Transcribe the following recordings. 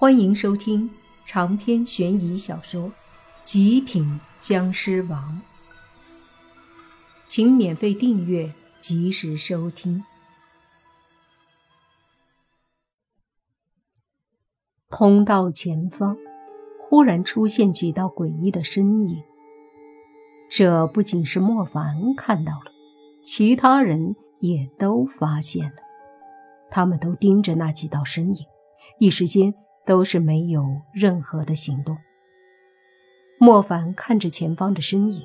欢迎收听长篇悬疑小说《极品僵尸王》，请免费订阅，及时收听。通道前方忽然出现几道诡异的身影，这不仅是莫凡看到了，其他人也都发现了。他们都盯着那几道身影，一时间。都是没有任何的行动。莫凡看着前方的身影，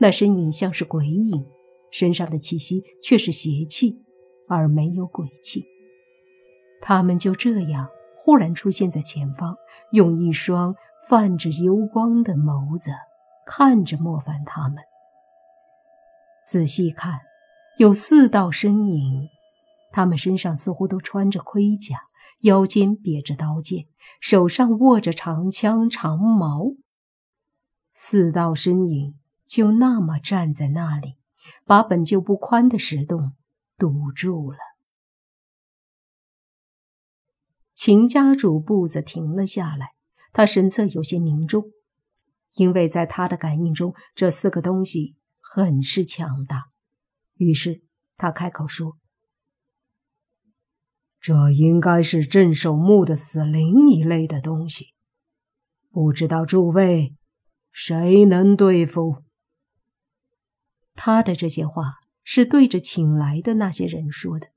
那身影像是鬼影，身上的气息却是邪气，而没有鬼气。他们就这样忽然出现在前方，用一双泛着幽光的眸子看着莫凡他们。仔细看，有四道身影，他们身上似乎都穿着盔甲。腰间别着刀剑，手上握着长枪长矛。四道身影就那么站在那里，把本就不宽的石洞堵住了。秦家主步子停了下来，他神色有些凝重，因为在他的感应中，这四个东西很是强大。于是他开口说。这应该是镇守墓的死灵一类的东西，不知道诸位谁能对付？他的这些话是对着请来的那些人说的。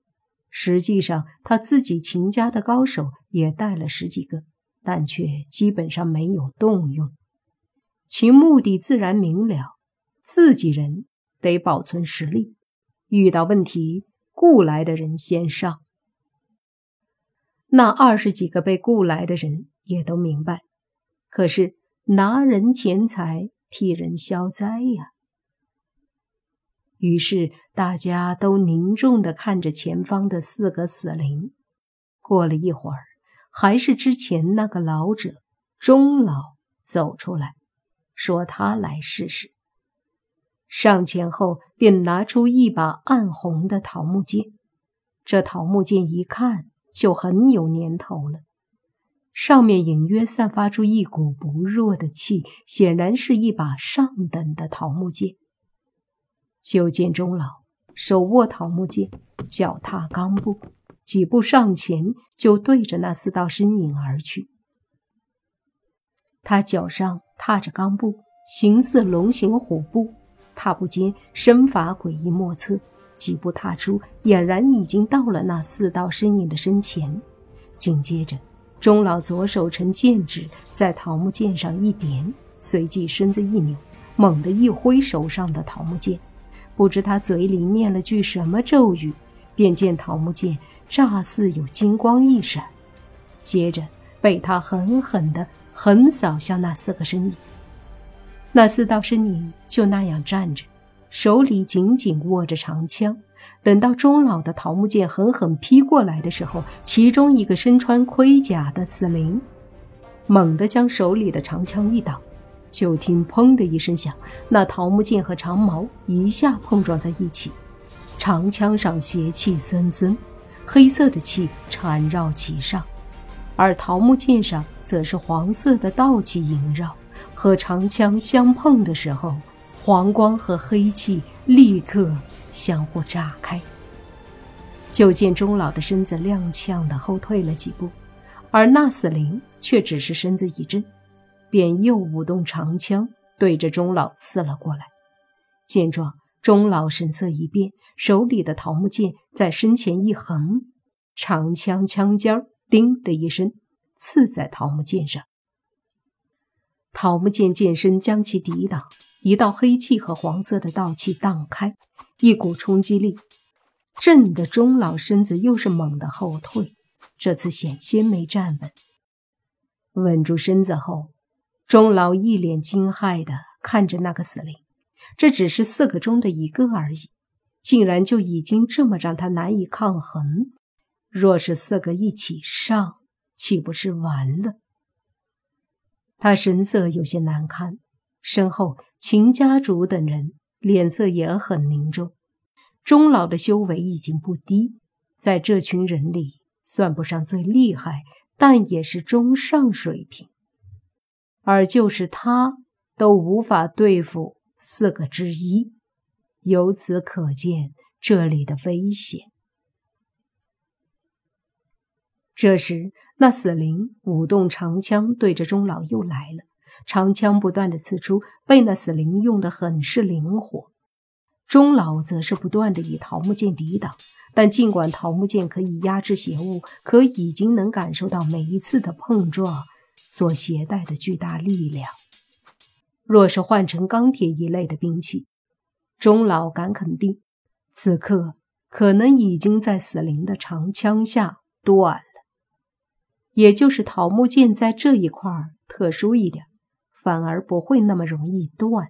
实际上，他自己秦家的高手也带了十几个，但却基本上没有动用。其目的自然明了：自己人得保存实力，遇到问题雇来的人先上。那二十几个被雇来的人也都明白，可是拿人钱财替人消灾呀。于是大家都凝重地看着前方的四个死灵。过了一会儿，还是之前那个老者钟老走出来，说他来试试。上前后便拿出一把暗红的桃木剑，这桃木剑一看。就很有年头了，上面隐约散发出一股不弱的气，显然是一把上等的桃木剑。就见钟老手握桃木剑，脚踏钢步，几步上前就对着那四道身影而去。他脚上踏着钢步，形似龙行虎步，踏步间身法诡异莫测。几步踏出，俨然已经到了那四道身影的身前。紧接着，钟老左手成剑指，在桃木剑上一点，随即身子一扭，猛地一挥手上的桃木剑。不知他嘴里念了句什么咒语，便见桃木剑乍似有金光一闪，接着被他狠狠地横扫向那四个身影。那四道身影就那样站着。手里紧紧握着长枪，等到钟老的桃木剑狠狠劈过来的时候，其中一个身穿盔甲的死灵猛地将手里的长枪一挡，就听“砰”的一声响，那桃木剑和长矛一下碰撞在一起，长枪上邪气森森，黑色的气缠绕其上，而桃木剑上则是黄色的道气萦绕，和长枪相碰的时候。黄光和黑气立刻相互炸开，就见钟老的身子踉跄的后退了几步，而那死灵却只是身子一震，便又舞动长枪对着钟老刺了过来。见状，钟老神色一变，手里的桃木剑在身前一横，长枪枪尖“叮”的一声刺在桃木剑上，桃木剑剑身将其抵挡。一道黑气和黄色的道气荡开，一股冲击力震得钟老身子又是猛地后退。这次险些没站稳。稳住身子后，钟老一脸惊骇地看着那个死灵。这只是四个中的一个而已，竟然就已经这么让他难以抗衡。若是四个一起上，岂不是完了？他神色有些难堪，身后。秦家主等人脸色也很凝重。钟老的修为已经不低，在这群人里算不上最厉害，但也是中上水平。而就是他都无法对付四个之一，由此可见这里的危险。这时，那死灵舞动长枪，对着钟老又来了。长枪不断的刺出，被那死灵用的很是灵活。钟老则是不断的以桃木剑抵挡，但尽管桃木剑可以压制邪物，可已经能感受到每一次的碰撞所携带的巨大力量。若是换成钢铁一类的兵器，钟老敢肯定，此刻可能已经在死灵的长枪下断了。也就是桃木剑在这一块特殊一点，反而不会那么容易断。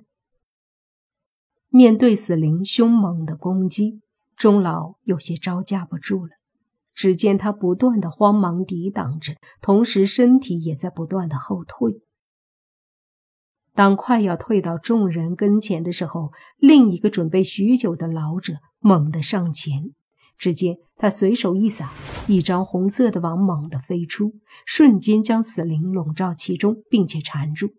面对死灵凶猛的攻击，钟老有些招架不住了。只见他不断的慌忙抵挡着，同时身体也在不断的后退。当快要退到众人跟前的时候，另一个准备许久的老者猛地上前。只见他随手一撒，一张红色的网猛地飞出，瞬间将死灵笼罩其中，并且缠住。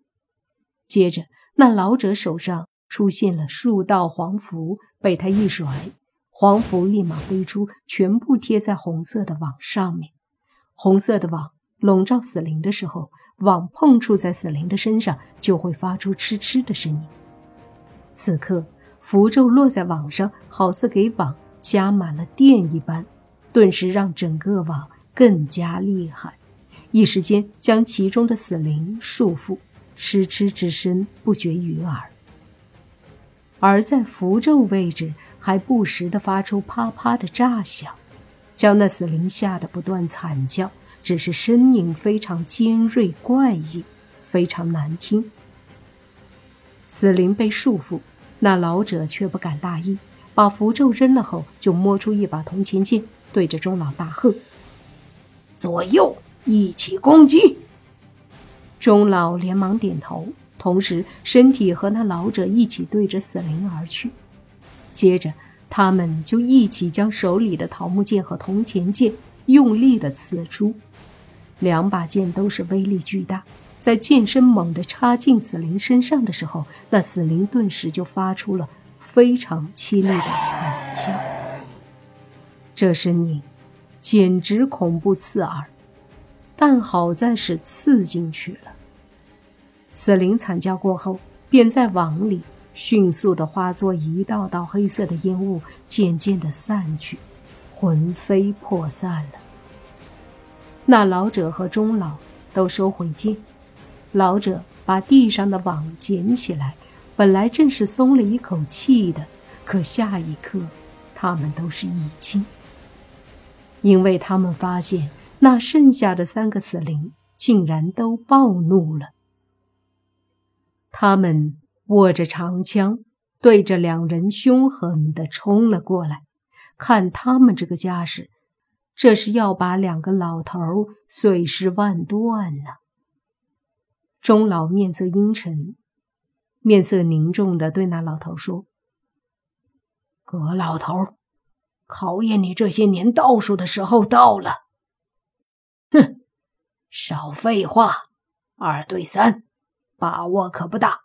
接着，那老者手上出现了数道黄符，被他一甩，黄符立马飞出，全部贴在红色的网上面。红色的网笼罩死灵的时候，网碰触在死灵的身上，就会发出嗤嗤的声音。此刻，符咒落在网上，好似给网。加满了电一般，顿时让整个网更加厉害，一时间将其中的死灵束缚，哧哧之声不绝于耳。而在符咒位置，还不时的发出啪啪的炸响，将那死灵吓得不断惨叫，只是声音非常尖锐怪异，非常难听。死灵被束缚，那老者却不敢大意。把符咒扔了后，就摸出一把铜钱剑，对着钟老大喝：“左右一起攻击！”钟老连忙点头，同时身体和那老者一起对着死灵而去。接着，他们就一起将手里的桃木剑和铜钱剑用力的刺出。两把剑都是威力巨大，在剑身猛地插进死灵身上的时候，那死灵顿时就发出了。非常凄厉的惨叫，这声音简直恐怖刺耳，但好在是刺进去了。死灵惨叫过后，便在网里迅速的化作一道道黑色的烟雾，渐渐的散去，魂飞魄散了。那老者和钟老都收回剑，老者把地上的网捡起来。本来正是松了一口气的，可下一刻，他们都是一惊，因为他们发现那剩下的三个死灵竟然都暴怒了。他们握着长枪，对着两人凶狠地冲了过来。看他们这个架势，这是要把两个老头碎尸万段呢。钟老面色阴沉。面色凝重的对那老头说：“葛老头，考验你这些年道术的时候到了。少废话，二对三，把握可不大。”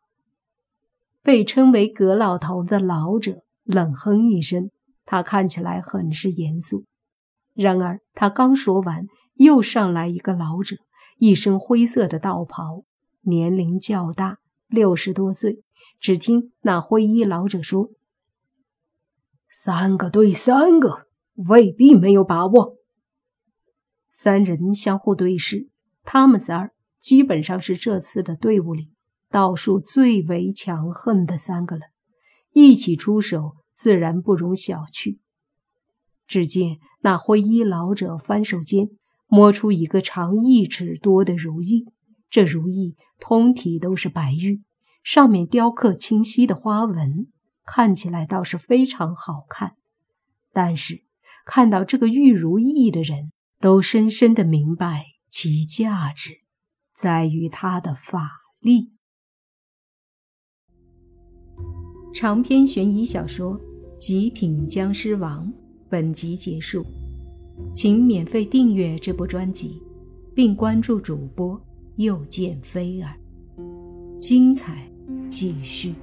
被称为葛老头的老者冷哼一声，他看起来很是严肃。然而他刚说完，又上来一个老者，一身灰色的道袍，年龄较大。六十多岁，只听那灰衣老者说：“三个对三个，未必没有把握。”三人相互对视，他们仨基本上是这次的队伍里道术最为强横的三个了，一起出手自然不容小觑。只见那灰衣老者翻手间摸出一个长一尺多的如意。这如意通体都是白玉，上面雕刻清晰的花纹，看起来倒是非常好看。但是看到这个玉如意的人，都深深的明白其价值在于它的法力。长篇悬疑小说《极品僵尸王》本集结束，请免费订阅这部专辑。并关注主播又见菲儿，精彩继续。